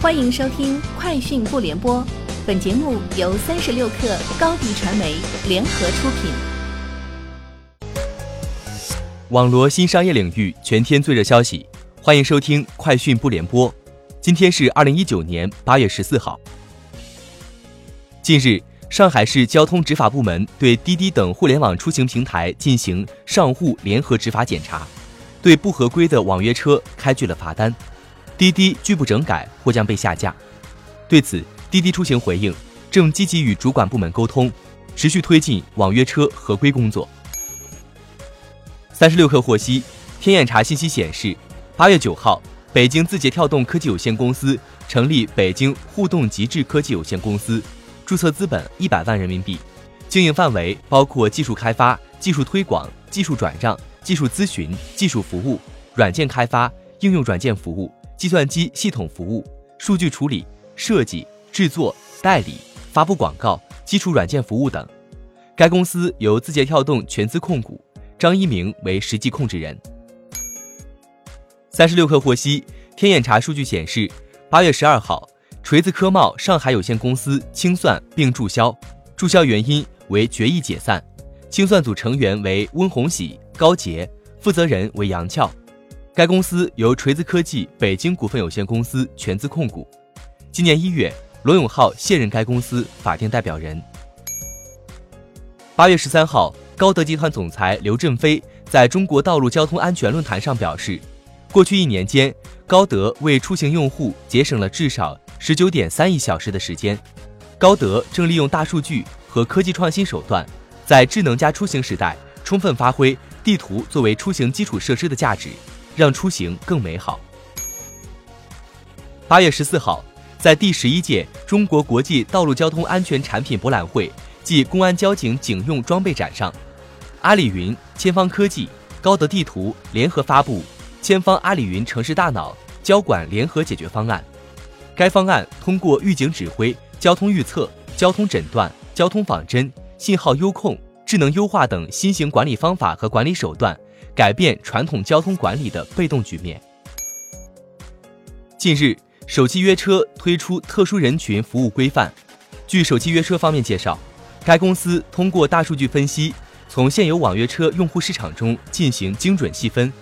欢迎收听《快讯不联播》，本节目由三十六克高低传媒联合出品。网罗新商业领域全天最热消息，欢迎收听《快讯不联播》。今天是二零一九年八月十四号。近日，上海市交通执法部门对滴滴等互联网出行平台进行上户联合执法检查，对不合规的网约车开具了罚单。滴滴拒不整改或将被下架。对此，滴滴出行回应，正积极与主管部门沟通，持续推进网约车合规工作。三十六氪获悉，天眼查信息显示，八月九号，北京字节跳动科技有限公司成立北京互动极致科技有限公司，注册资本一百万人民币，经营范围包括技术开发、技术推广、技术转让、技术咨询、技术服务、软件开发、应用软件服务。计算机系统服务、数据处理、设计、制作、代理、发布广告、基础软件服务等。该公司由字节跳动全资控股，张一鸣为实际控制人。三十六氪获悉，天眼查数据显示，八月十二号，锤子科贸上海有限公司清算并注销，注销原因为决议解散，清算组成员为温红喜、高杰，负责人为杨俏。该公司由锤子科技北京股份有限公司全资控股。今年一月，罗永浩卸任该公司法定代表人。八月十三号，高德集团总裁刘振飞在中国道路交通安全论坛上表示，过去一年间，高德为出行用户节省了至少十九点三亿小时的时间。高德正利用大数据和科技创新手段，在智能加出行时代，充分发挥地图作为出行基础设施的价值。让出行更美好。八月十四号，在第十一届中国国际道路交通安全产品博览会暨公安交警警用装备展上，阿里云、千方科技、高德地图联合发布千方阿里云城市大脑交管联合解决方案。该方案通过预警指挥、交通预测、交通诊断、交通仿真、信号优控、智能优化等新型管理方法和管理手段。改变传统交通管理的被动局面。近日，首汽约车推出特殊人群服务规范。据首汽约车方面介绍，该公司通过大数据分析，从现有网约车用户市场中进行精准细分，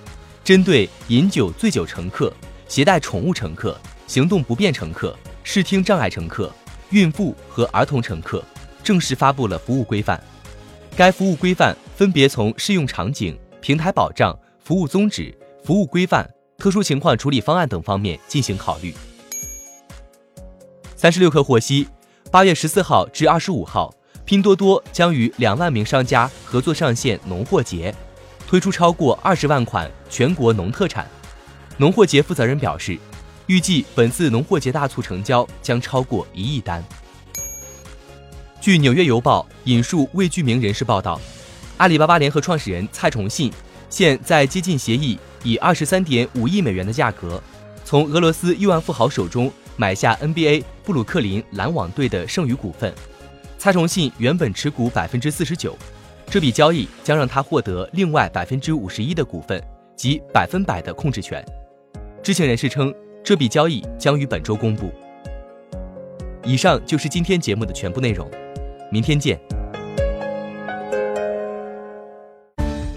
针对饮酒醉酒乘客、携带宠物乘客、行动不便乘客、视听障碍乘客、孕妇和儿童乘客，正式发布了服务规范。该服务规范分别从适用场景。平台保障、服务宗旨、服务规范、特殊情况处理方案等方面进行考虑。三十六氪获悉，八月十四号至二十五号，拼多多将与两万名商家合作上线农货节，推出超过二十万款全国农特产。农货节负责人表示，预计本次农货节大促成交将超过一亿单。据纽约邮报引述未具名人士报道。阿里巴巴联合创始人蔡崇信现在接近协议，以二十三点五亿美元的价格，从俄罗斯亿万富豪手中买下 NBA 布鲁克林篮网队的剩余股份。蔡崇信原本持股百分之四十九，这笔交易将让他获得另外百分之五十一的股份及百分百的控制权。知情人士称，这笔交易将于本周公布。以上就是今天节目的全部内容，明天见。